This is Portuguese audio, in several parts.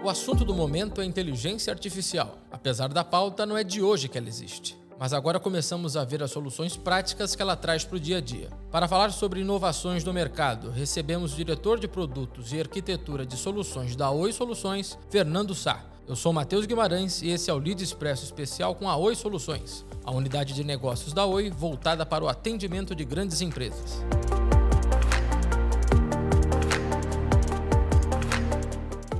O assunto do momento é inteligência artificial. Apesar da pauta, não é de hoje que ela existe. Mas agora começamos a ver as soluções práticas que ela traz para o dia a dia. Para falar sobre inovações no mercado, recebemos o diretor de produtos e arquitetura de soluções da Oi Soluções, Fernando Sá. Eu sou Matheus Guimarães e esse é o Lead Expresso especial com a Oi Soluções, a unidade de negócios da Oi voltada para o atendimento de grandes empresas.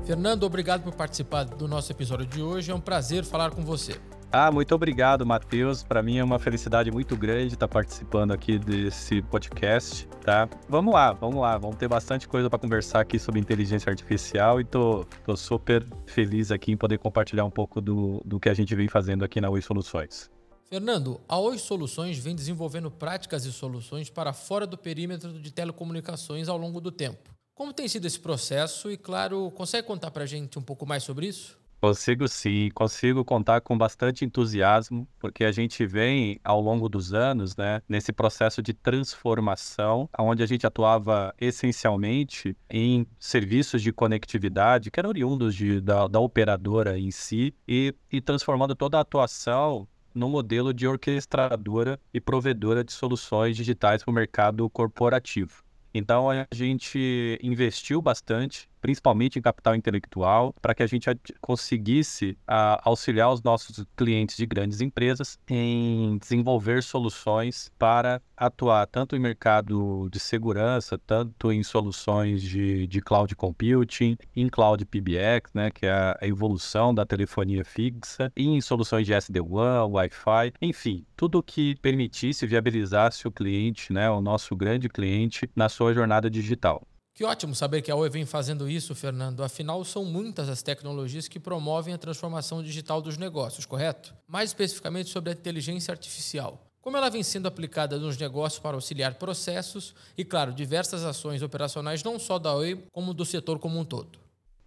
Fernando, obrigado por participar do nosso episódio de hoje. É um prazer falar com você. Ah, muito obrigado, Matheus. Para mim é uma felicidade muito grande estar participando aqui desse podcast, tá? Vamos lá, vamos lá. Vamos ter bastante coisa para conversar aqui sobre inteligência artificial e tô, tô super feliz aqui em poder compartilhar um pouco do, do que a gente vem fazendo aqui na Oi Soluções. Fernando, a Oi Soluções vem desenvolvendo práticas e soluções para fora do perímetro de telecomunicações ao longo do tempo. Como tem sido esse processo e, claro, consegue contar para a gente um pouco mais sobre isso? Consigo sim, consigo contar com bastante entusiasmo, porque a gente vem ao longo dos anos, né, nesse processo de transformação, onde a gente atuava essencialmente em serviços de conectividade, que eram oriundos de, da, da operadora em si, e, e transformando toda a atuação no modelo de orquestradora e provedora de soluções digitais para o mercado corporativo. Então a gente investiu bastante principalmente em capital intelectual, para que a gente conseguisse a, auxiliar os nossos clientes de grandes empresas em desenvolver soluções para atuar tanto em mercado de segurança, tanto em soluções de, de cloud computing, em cloud PBX, né, que é a evolução da telefonia fixa, e em soluções de SD-WAN, Wi-Fi, enfim, tudo que permitisse viabilizasse o cliente, né, o nosso grande cliente, na sua jornada digital. Que ótimo saber que a Oi vem fazendo isso, Fernando. Afinal, são muitas as tecnologias que promovem a transformação digital dos negócios, correto? Mais especificamente sobre a inteligência artificial. Como ela vem sendo aplicada nos negócios para auxiliar processos e, claro, diversas ações operacionais não só da Oi, como do setor como um todo.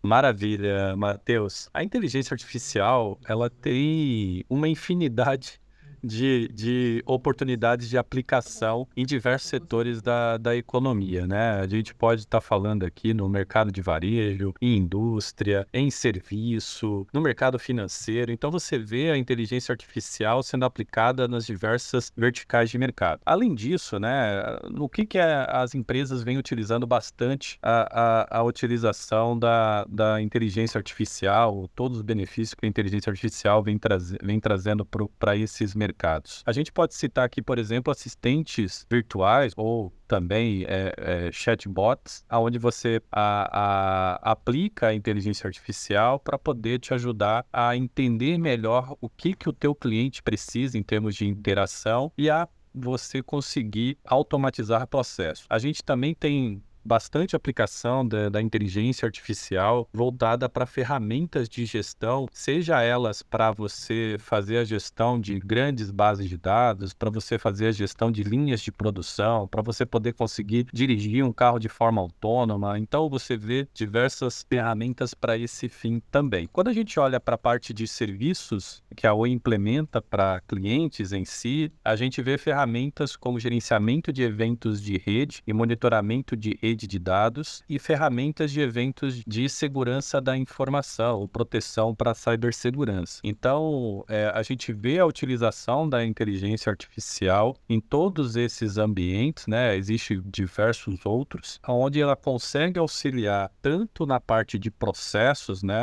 Maravilha, Matheus. A inteligência artificial, ela tem uma infinidade de, de oportunidades de aplicação em diversos setores da, da economia, né? A gente pode estar tá falando aqui no mercado de varejo, em indústria, em serviço, no mercado financeiro. Então você vê a inteligência artificial sendo aplicada nas diversas verticais de mercado. Além disso, né, no que, que é, as empresas vêm utilizando bastante a, a, a utilização da, da inteligência artificial, todos os benefícios que a inteligência artificial vem, traz, vem trazendo para esses mercados mercados. A gente pode citar aqui, por exemplo, assistentes virtuais ou também é, é, chatbots, onde você a, a, aplica a inteligência artificial para poder te ajudar a entender melhor o que, que o teu cliente precisa em termos de interação e a você conseguir automatizar processos. A gente também tem bastante aplicação da, da inteligência artificial voltada para ferramentas de gestão, seja elas para você fazer a gestão de grandes bases de dados, para você fazer a gestão de linhas de produção, para você poder conseguir dirigir um carro de forma autônoma. Então você vê diversas ferramentas para esse fim também. Quando a gente olha para a parte de serviços que a Oi implementa para clientes em si, a gente vê ferramentas como gerenciamento de eventos de rede e monitoramento de rede rede de dados e ferramentas de eventos de segurança da informação, proteção para cibersegurança. Então, é, a gente vê a utilização da inteligência artificial em todos esses ambientes, né? Existem diversos outros, onde ela consegue auxiliar tanto na parte de processos, né?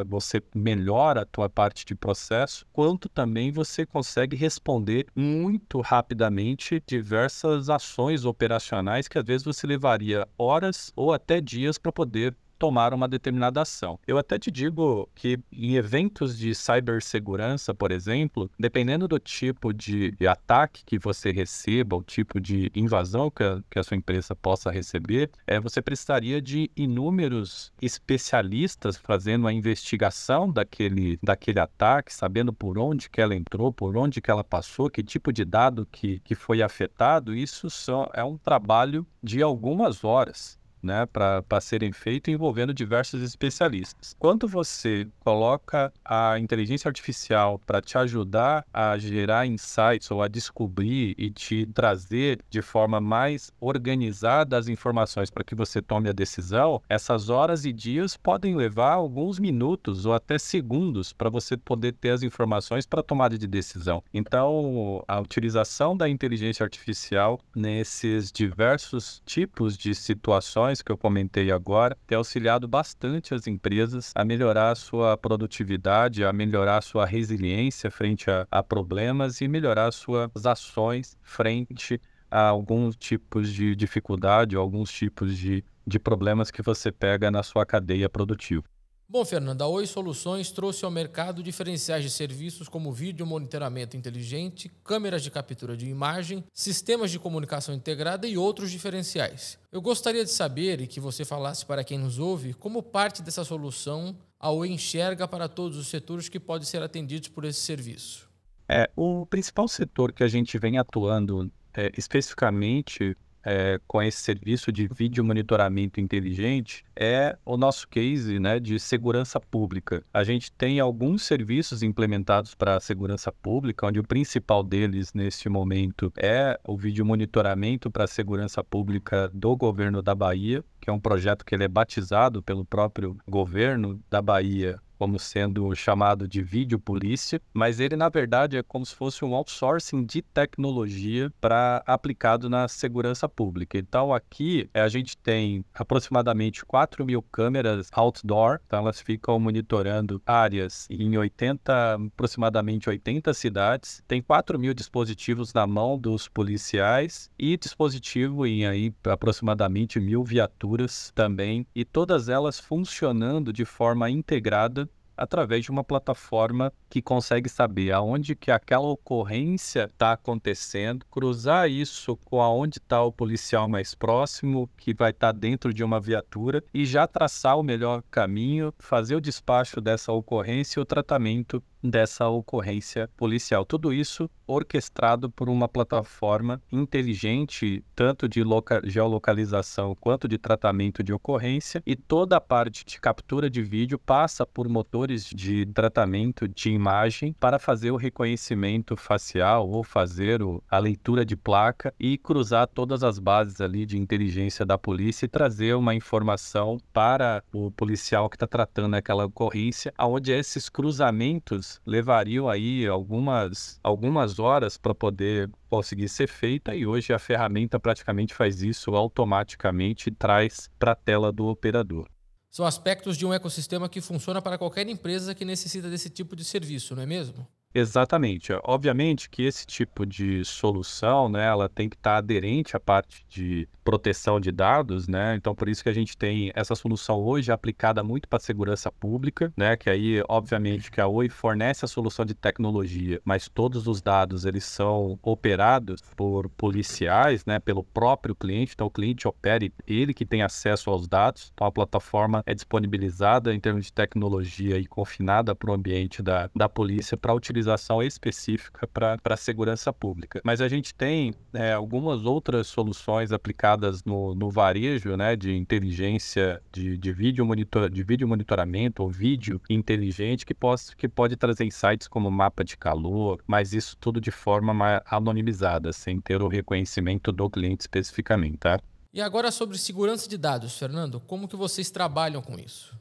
É, você melhora a tua parte de processo, quanto também você consegue responder muito rapidamente diversas ações operacionais que às vezes você levaria horas ou até dias para poder tomar uma determinada ação. Eu até te digo que em eventos de cibersegurança, por exemplo, dependendo do tipo de ataque que você receba, o tipo de invasão que a, que a sua empresa possa receber, é, você precisaria de inúmeros especialistas fazendo a investigação daquele, daquele ataque, sabendo por onde que ela entrou, por onde que ela passou, que tipo de dado que, que foi afetado. Isso só é um trabalho de algumas horas né, para serem feitos envolvendo diversos especialistas. Quando você coloca a inteligência artificial para te ajudar a gerar insights ou a descobrir e te trazer de forma mais organizada as informações para que você tome a decisão, essas horas e dias podem levar alguns minutos ou até segundos para você poder ter as informações para tomada de decisão. Então, a utilização da inteligência artificial nesses diversos tipos de situações que eu comentei agora tem auxiliado bastante as empresas a melhorar a sua produtividade, a melhorar a sua resiliência frente a, a problemas e melhorar suas ações frente a alguns tipos de dificuldade, alguns tipos de, de problemas que você pega na sua cadeia produtiva. Bom, Fernando, a Oi Soluções trouxe ao mercado diferenciais de serviços como vídeo monitoramento inteligente, câmeras de captura de imagem, sistemas de comunicação integrada e outros diferenciais. Eu gostaria de saber e que você falasse para quem nos ouve como parte dessa solução a Oi enxerga para todos os setores que podem ser atendidos por esse serviço. É, o principal setor que a gente vem atuando é, especificamente é, com esse serviço de vídeo monitoramento inteligente é o nosso case né, de segurança pública. A gente tem alguns serviços implementados para a segurança pública, onde o principal deles neste momento é o vídeo monitoramento para a segurança pública do governo da Bahia, que é um projeto que ele é batizado pelo próprio governo da Bahia como sendo chamado de vídeo polícia, mas ele na verdade é como se fosse um outsourcing de tecnologia para aplicado na segurança pública. Então aqui a gente tem aproximadamente 4 mil câmeras outdoor, então elas ficam monitorando áreas em 80, aproximadamente 80 cidades. Tem 4 mil dispositivos na mão dos policiais e dispositivo em aí aproximadamente mil viaturas também, e todas elas funcionando de forma integrada através de uma plataforma que consegue saber aonde que aquela ocorrência está acontecendo, cruzar isso com aonde está o policial mais próximo, que vai estar tá dentro de uma viatura, e já traçar o melhor caminho, fazer o despacho dessa ocorrência e o tratamento dessa ocorrência policial. Tudo isso orquestrado por uma plataforma inteligente, tanto de geolocalização quanto de tratamento de ocorrência, e toda a parte de captura de vídeo passa por motores de tratamento de imagem para fazer o reconhecimento facial ou fazer o, a leitura de placa e cruzar todas as bases ali de inteligência da polícia e trazer uma informação para o policial que está tratando aquela ocorrência, aonde esses cruzamentos levariam aí algumas, algumas horas para poder conseguir ser feita e hoje a ferramenta praticamente faz isso automaticamente e traz para a tela do operador. São aspectos de um ecossistema que funciona para qualquer empresa que necessita desse tipo de serviço, não é mesmo? Exatamente. Obviamente que esse tipo de solução, né, ela tem que estar aderente à parte de proteção de dados, né? Então por isso que a gente tem essa solução hoje aplicada muito para segurança pública, né? Que aí, obviamente, que a Oi fornece a solução de tecnologia, mas todos os dados eles são operados por policiais, né? Pelo próprio cliente. Então o cliente opera ele que tem acesso aos dados. Então a plataforma é disponibilizada em termos de tecnologia e confinada para o ambiente da, da polícia para utilização específica para segurança pública. Mas a gente tem é, algumas outras soluções aplicadas no, no varejo, né, de inteligência, de, de, vídeo monitor, de vídeo monitoramento ou vídeo inteligente que, possa, que pode trazer insights como mapa de calor, mas isso tudo de forma anonimizada, sem ter o reconhecimento do cliente especificamente, tá? E agora sobre segurança de dados, Fernando, como que vocês trabalham com isso?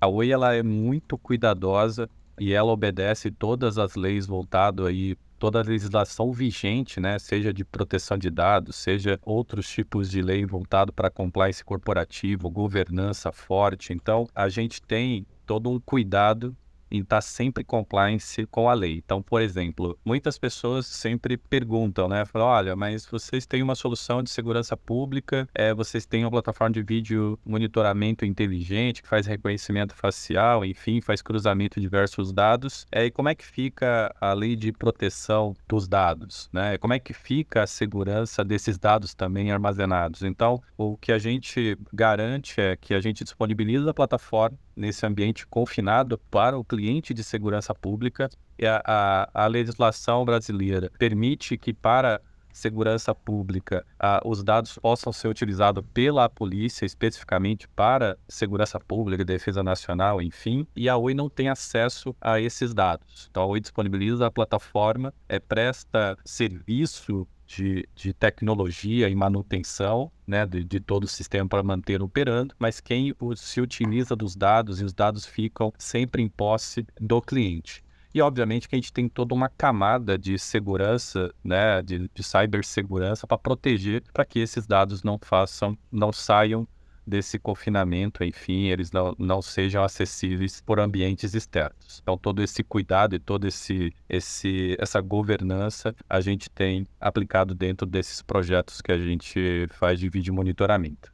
A Oi ela é muito cuidadosa e ela obedece todas as leis voltado aí toda a legislação vigente, né, seja de proteção de dados, seja outros tipos de lei voltado para compliance corporativo, governança forte. Então, a gente tem todo um cuidado em estar tá sempre compliance com a lei. Então, por exemplo, muitas pessoas sempre perguntam, né? Falam, olha, mas vocês têm uma solução de segurança pública, é, vocês têm uma plataforma de vídeo monitoramento inteligente que faz reconhecimento facial, enfim, faz cruzamento de diversos dados. É, e como é que fica a lei de proteção dos dados, né? Como é que fica a segurança desses dados também armazenados? Então, o que a gente garante é que a gente disponibiliza a plataforma nesse ambiente confinado para o cliente de segurança pública. A, a, a legislação brasileira permite que para segurança pública, os dados possam ser utilizados pela polícia especificamente para segurança pública, defesa nacional, enfim, e a Oi não tem acesso a esses dados. Então a Oi disponibiliza a plataforma, é, presta serviço de, de, tecnologia e manutenção né, de, de, todo o sistema para manter operando, mas quem se utiliza dos dados e os dados ficam sempre em posse do cliente. E, obviamente, que a gente tem toda uma camada de segurança, né, de, de cibersegurança para proteger para que esses dados não façam, não saiam desse confinamento, enfim, eles não, não sejam acessíveis por ambientes externos. Então, todo esse cuidado e toda esse, esse, essa governança a gente tem aplicado dentro desses projetos que a gente faz de vídeo monitoramento.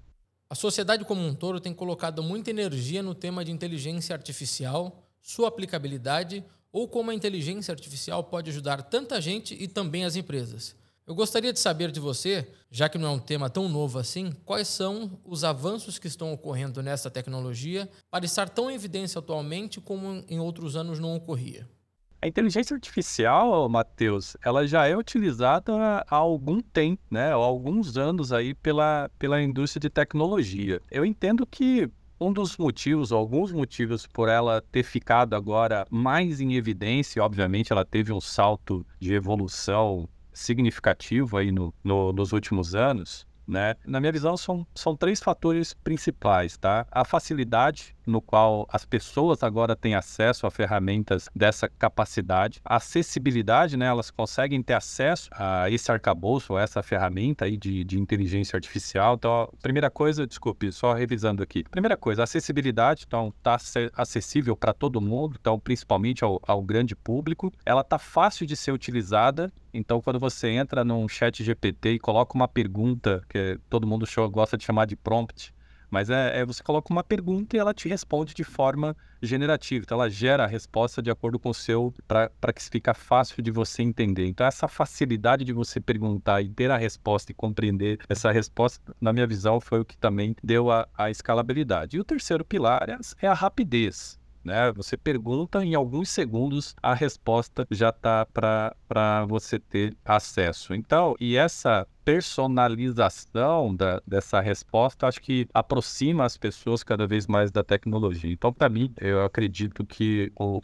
A sociedade como um todo tem colocado muita energia no tema de inteligência artificial, sua aplicabilidade ou como a inteligência artificial pode ajudar tanta gente e também as empresas. Eu gostaria de saber de você, já que não é um tema tão novo assim, quais são os avanços que estão ocorrendo nessa tecnologia para estar tão em evidência atualmente como em outros anos não ocorria. A inteligência artificial, Matheus, ela já é utilizada há algum tempo, né? Há alguns anos aí pela, pela indústria de tecnologia. Eu entendo que um dos motivos, alguns motivos por ela ter ficado agora mais em evidência, obviamente ela teve um salto de evolução significativo aí no, no, nos últimos anos, né? Na minha visão, são, são três fatores principais, tá? A facilidade no qual as pessoas agora têm acesso a ferramentas dessa capacidade. A acessibilidade, né? Elas conseguem ter acesso a esse arcabouço, a essa ferramenta aí de, de inteligência artificial. Então, primeira coisa, desculpe, só revisando aqui. Primeira coisa, acessibilidade, então tá acessível para todo mundo, então principalmente ao, ao grande público. Ela tá fácil de ser utilizada então, quando você entra num chat GPT e coloca uma pergunta, que todo mundo gosta de chamar de prompt, mas é, é, você coloca uma pergunta e ela te responde de forma generativa. Então ela gera a resposta de acordo com o seu, para que fica fácil de você entender. Então essa facilidade de você perguntar e ter a resposta e compreender essa resposta, na minha visão, foi o que também deu a, a escalabilidade. E o terceiro pilar é, é a rapidez. Né? Você pergunta, em alguns segundos a resposta já está para você ter acesso. Então, e essa personalização da, dessa resposta, acho que aproxima as pessoas cada vez mais da tecnologia. Então, para mim, eu acredito que o,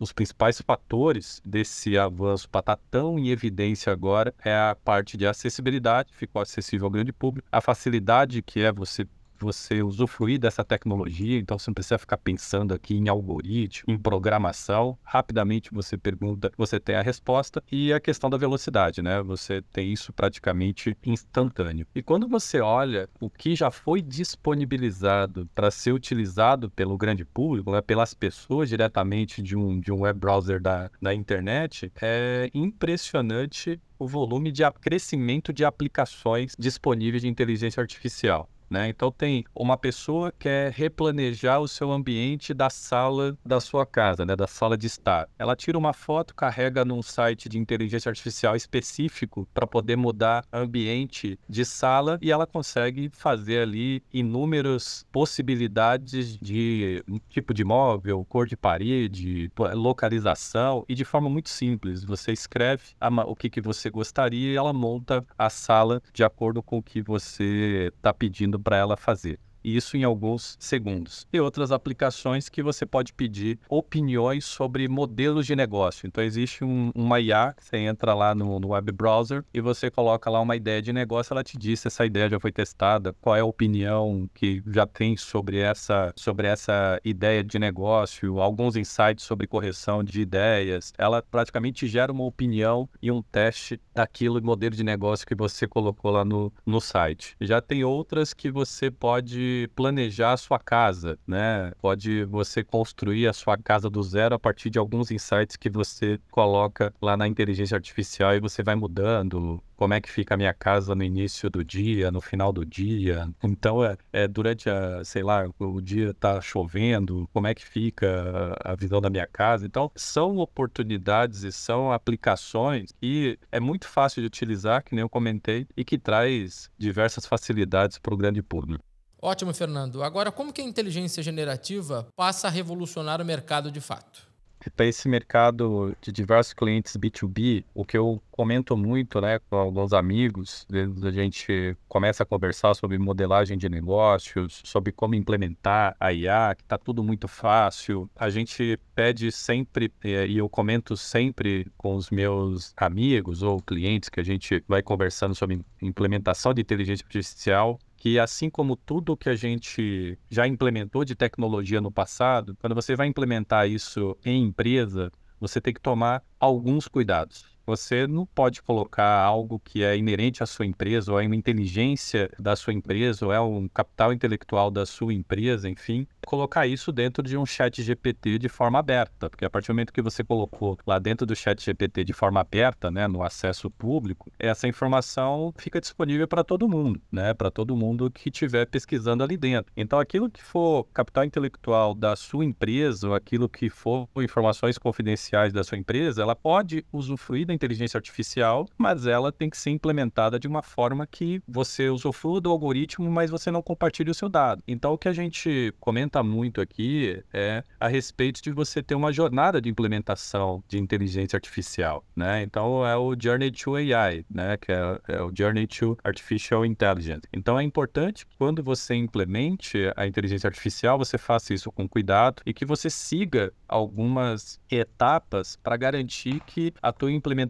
os principais fatores desse avanço para estar tá tão em evidência agora é a parte de acessibilidade, ficou acessível ao grande público, a facilidade que é você você usufruir dessa tecnologia, então você não precisa ficar pensando aqui em algoritmo, em programação. Rapidamente você pergunta, você tem a resposta e a questão da velocidade, né? Você tem isso praticamente instantâneo. E quando você olha o que já foi disponibilizado para ser utilizado pelo grande público, né, pelas pessoas diretamente de um, de um web browser da, da internet, é impressionante o volume de crescimento de aplicações disponíveis de inteligência artificial. Né? Então tem uma pessoa que quer replanejar o seu ambiente da sala da sua casa, né? da sala de estar. Ela tira uma foto, carrega num site de inteligência artificial específico para poder mudar ambiente de sala e ela consegue fazer ali inúmeras possibilidades de tipo de móvel, cor de parede, localização e de forma muito simples. Você escreve o que, que você gostaria e ela monta a sala de acordo com o que você está pedindo para ela fazer isso em alguns segundos. E outras aplicações que você pode pedir opiniões sobre modelos de negócio. Então, existe um, uma IA, você entra lá no, no, web browser e você coloca lá uma ideia de negócio, ela te diz se essa ideia já foi testada, qual é a opinião que já tem sobre essa, sobre essa ideia de negócio, alguns insights sobre correção de ideias. Ela praticamente gera uma opinião e um teste daquilo modelo de negócio que você colocou lá no, no site. Já tem outras que você pode planejar a sua casa, né? Pode você construir a sua casa do zero a partir de alguns insights que você coloca lá na inteligência artificial e você vai mudando como é que fica a minha casa no início do dia, no final do dia. Então, é, é durante a, sei lá, o dia tá chovendo, como é que fica a visão da minha casa. Então, são oportunidades e são aplicações que é muito fácil de utilizar, que nem eu comentei, e que traz diversas facilidades para o grande público. Ótimo, Fernando. Agora, como que a inteligência generativa passa a revolucionar o mercado de fato? para esse mercado de diversos clientes B2B, o que eu comento muito, né, com alguns amigos, a gente começa a conversar sobre modelagem de negócios, sobre como implementar a IA, que está tudo muito fácil. A gente pede sempre, e eu comento sempre com os meus amigos ou clientes que a gente vai conversando sobre implementação de inteligência artificial, que assim como tudo que a gente já implementou de tecnologia no passado, quando você vai implementar isso em empresa, você tem que tomar alguns cuidados. Você não pode colocar algo que é inerente à sua empresa, ou é uma inteligência da sua empresa, ou é um capital intelectual da sua empresa, enfim, colocar isso dentro de um chat GPT de forma aberta. Porque a partir do momento que você colocou lá dentro do chat GPT de forma aberta, né, no acesso público, essa informação fica disponível para todo mundo, né, para todo mundo que estiver pesquisando ali dentro. Então, aquilo que for capital intelectual da sua empresa, ou aquilo que for informações confidenciais da sua empresa, ela pode usufruir da inteligência artificial, mas ela tem que ser implementada de uma forma que você usufrua do algoritmo, mas você não compartilhe o seu dado. Então, o que a gente comenta muito aqui é a respeito de você ter uma jornada de implementação de inteligência artificial, né? Então, é o Journey to AI, né? Que é, é o Journey to Artificial Intelligence. Então, é importante que quando você implemente a inteligência artificial, você faça isso com cuidado e que você siga algumas etapas para garantir que a tua implementação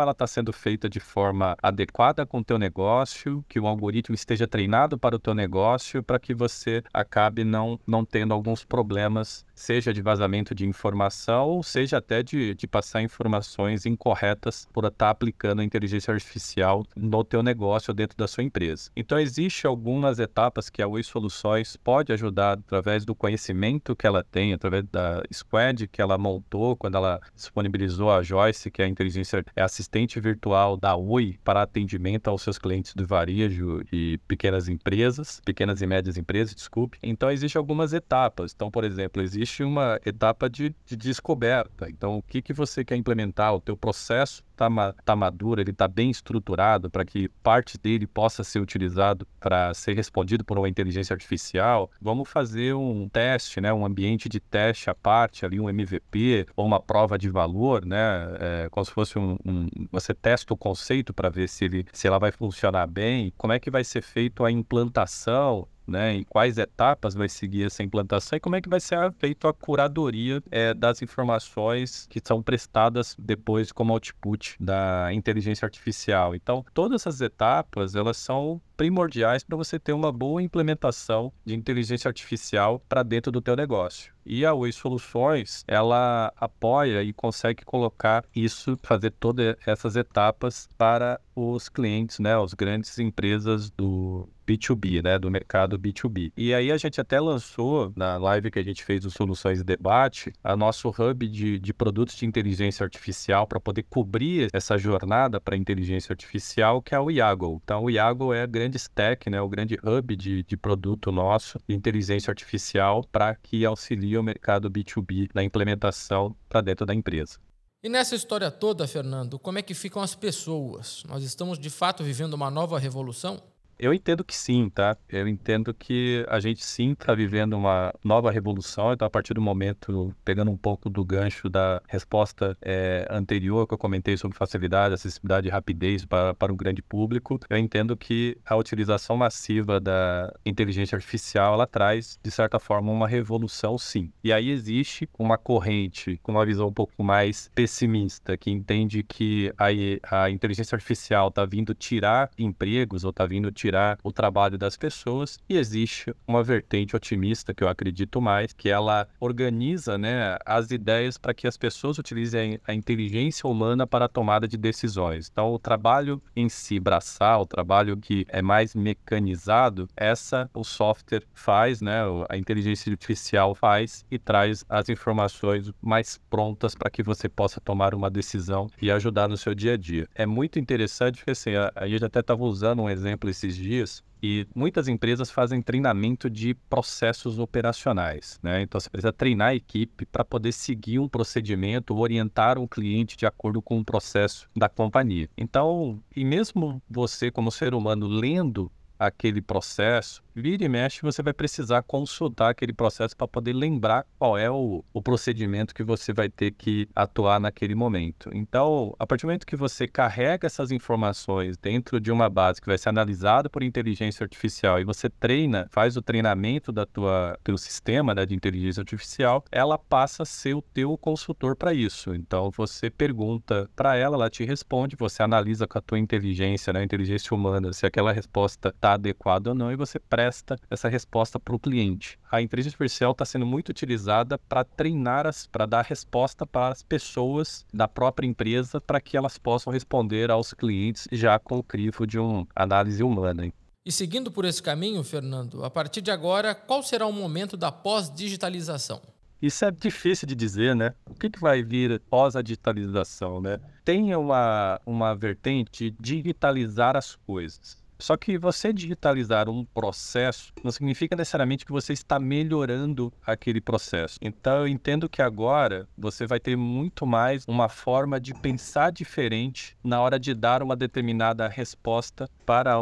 ela está sendo feita de forma adequada com o teu negócio, que o algoritmo esteja treinado para o teu negócio, para que você acabe não, não tendo alguns problemas, seja de vazamento de informação, ou seja até de, de passar informações incorretas por estar aplicando a inteligência artificial no teu negócio dentro da sua empresa. Então, existe algumas etapas que a Oi Soluções pode ajudar através do conhecimento que ela tem, através da squad que ela montou quando ela disponibilizou a Joyce, que é a inteligência é assistente virtual da Oi para atendimento aos seus clientes do varejo e pequenas empresas, pequenas e médias empresas, desculpe. Então, existem algumas etapas. Então, por exemplo, existe uma etapa de, de descoberta. Então, o que, que você quer implementar? O teu processo está tá maduro, ele está bem estruturado para que parte dele possa ser utilizado para ser respondido por uma inteligência artificial. Vamos fazer um teste, né, um ambiente de teste à parte, ali um MVP ou uma prova de valor, né, é, como se fosse um, um você testa o conceito para ver se ele se ela vai funcionar bem. Como é que vai ser feito a implantação né, em quais etapas vai seguir essa implantação e como é que vai ser feita a curadoria é, das informações que são prestadas depois como output da inteligência artificial. Então, todas essas etapas, elas são primordiais para você ter uma boa implementação de inteligência artificial para dentro do teu negócio. E a Oi Soluções, ela apoia e consegue colocar isso, fazer todas essas etapas para os clientes, né, as grandes empresas do B2B, né, do mercado B2B. E aí a gente até lançou, na live que a gente fez do Soluções Debate, a nosso hub de, de produtos de inteligência artificial para poder cobrir essa jornada para inteligência artificial, que é o Iago. Então, o Iago é a grande stack, né, o grande hub de, de produto nosso de inteligência artificial para que auxilie o mercado B2B na implementação para dentro da empresa. E nessa história toda, Fernando, como é que ficam as pessoas? Nós estamos de fato vivendo uma nova revolução? Eu entendo que sim, tá? Eu entendo que a gente sim está vivendo uma nova revolução. Então, a partir do momento, pegando um pouco do gancho da resposta é, anterior que eu comentei sobre facilidade, acessibilidade e rapidez para, para o grande público, eu entendo que a utilização massiva da inteligência artificial ela traz, de certa forma, uma revolução, sim. E aí existe uma corrente com uma visão um pouco mais pessimista, que entende que a, a inteligência artificial está vindo tirar empregos ou está vindo tirar tirar o trabalho das pessoas e existe uma vertente otimista que eu acredito mais, que ela organiza né, as ideias para que as pessoas utilizem a inteligência humana para a tomada de decisões. Então, o trabalho em si, braçal, o trabalho que é mais mecanizado, essa o software faz, né, a inteligência artificial faz e traz as informações mais prontas para que você possa tomar uma decisão e ajudar no seu dia a dia. É muito interessante porque assim, a, a gente até estava usando um exemplo esses dias e muitas empresas fazem treinamento de processos operacionais, né? Então você precisa treinar a equipe para poder seguir um procedimento, orientar um cliente de acordo com o processo da companhia. Então, e mesmo você como ser humano lendo aquele processo, vira e mexe, você vai precisar consultar aquele processo para poder lembrar qual é o, o procedimento que você vai ter que atuar naquele momento. Então, a partir do momento que você carrega essas informações dentro de uma base que vai ser analisada por inteligência artificial e você treina, faz o treinamento da tua teu sistema né, de inteligência artificial, ela passa a ser o teu consultor para isso. Então, você pergunta para ela, ela te responde, você analisa com a tua inteligência, né, inteligência humana, se aquela resposta está adequada ou não e você presta presta essa resposta para o cliente. A inteligência artificial está sendo muito utilizada para treinar, para dar resposta para as pessoas da própria empresa para que elas possam responder aos clientes já com o crivo de uma análise humana. E seguindo por esse caminho, Fernando, a partir de agora, qual será o momento da pós-digitalização? Isso é difícil de dizer, né? O que, que vai vir pós a digitalização, né? Tem uma, uma vertente de digitalizar as coisas. Só que você digitalizar um processo não significa necessariamente que você está melhorando aquele processo. Então eu entendo que agora você vai ter muito mais uma forma de pensar diferente na hora de dar uma determinada resposta para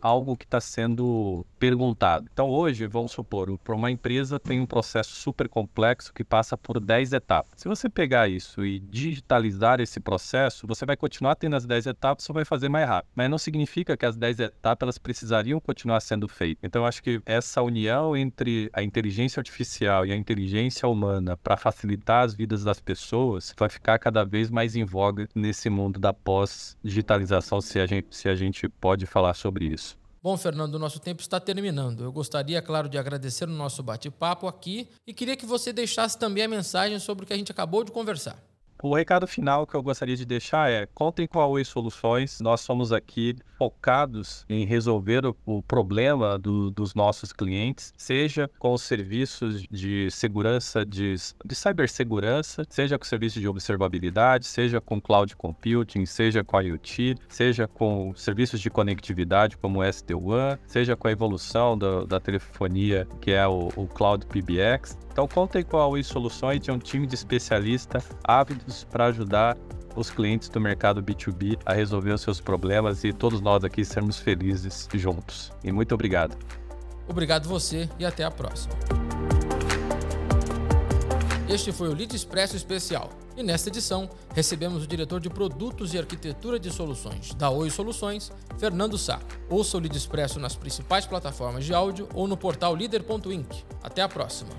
algo que está sendo perguntado. Então, hoje, vamos supor, para uma empresa tem um processo super complexo que passa por 10 etapas. Se você pegar isso e digitalizar esse processo, você vai continuar tendo as 10 etapas, só vai fazer mais rápido. Mas não significa que as 10 etapas elas precisariam continuar sendo feitas. Então, acho que essa união entre a inteligência artificial e a inteligência humana para facilitar as vidas das pessoas vai ficar cada vez mais em voga nesse mundo da pós-digitalização, se se a gente pode falar sobre isso. Bom, Fernando, o nosso tempo está terminando. Eu gostaria, claro, de agradecer o nosso bate-papo aqui e queria que você deixasse também a mensagem sobre o que a gente acabou de conversar. O recado final que eu gostaria de deixar é: contem com a Oi Soluções. Nós somos aqui focados em resolver o, o problema do, dos nossos clientes, seja com os serviços de segurança, de, de cibersegurança, seja com serviços de observabilidade, seja com cloud computing, seja com IoT, seja com serviços de conectividade como o SD-WAN, seja com a evolução do, da telefonia, que é o, o Cloud PBX. Então, contem com a Oi Soluções, é um time de especialistas ávidos para ajudar os clientes do mercado B2B a resolver os seus problemas e todos nós aqui sermos felizes juntos. E muito obrigado. Obrigado você e até a próxima. Este foi o Lead Expresso Especial. E nesta edição, recebemos o diretor de Produtos e Arquitetura de Soluções da Oi Soluções, Fernando Sá. Ouça o Lead Expresso nas principais plataformas de áudio ou no portal líder.inc. Até a próxima!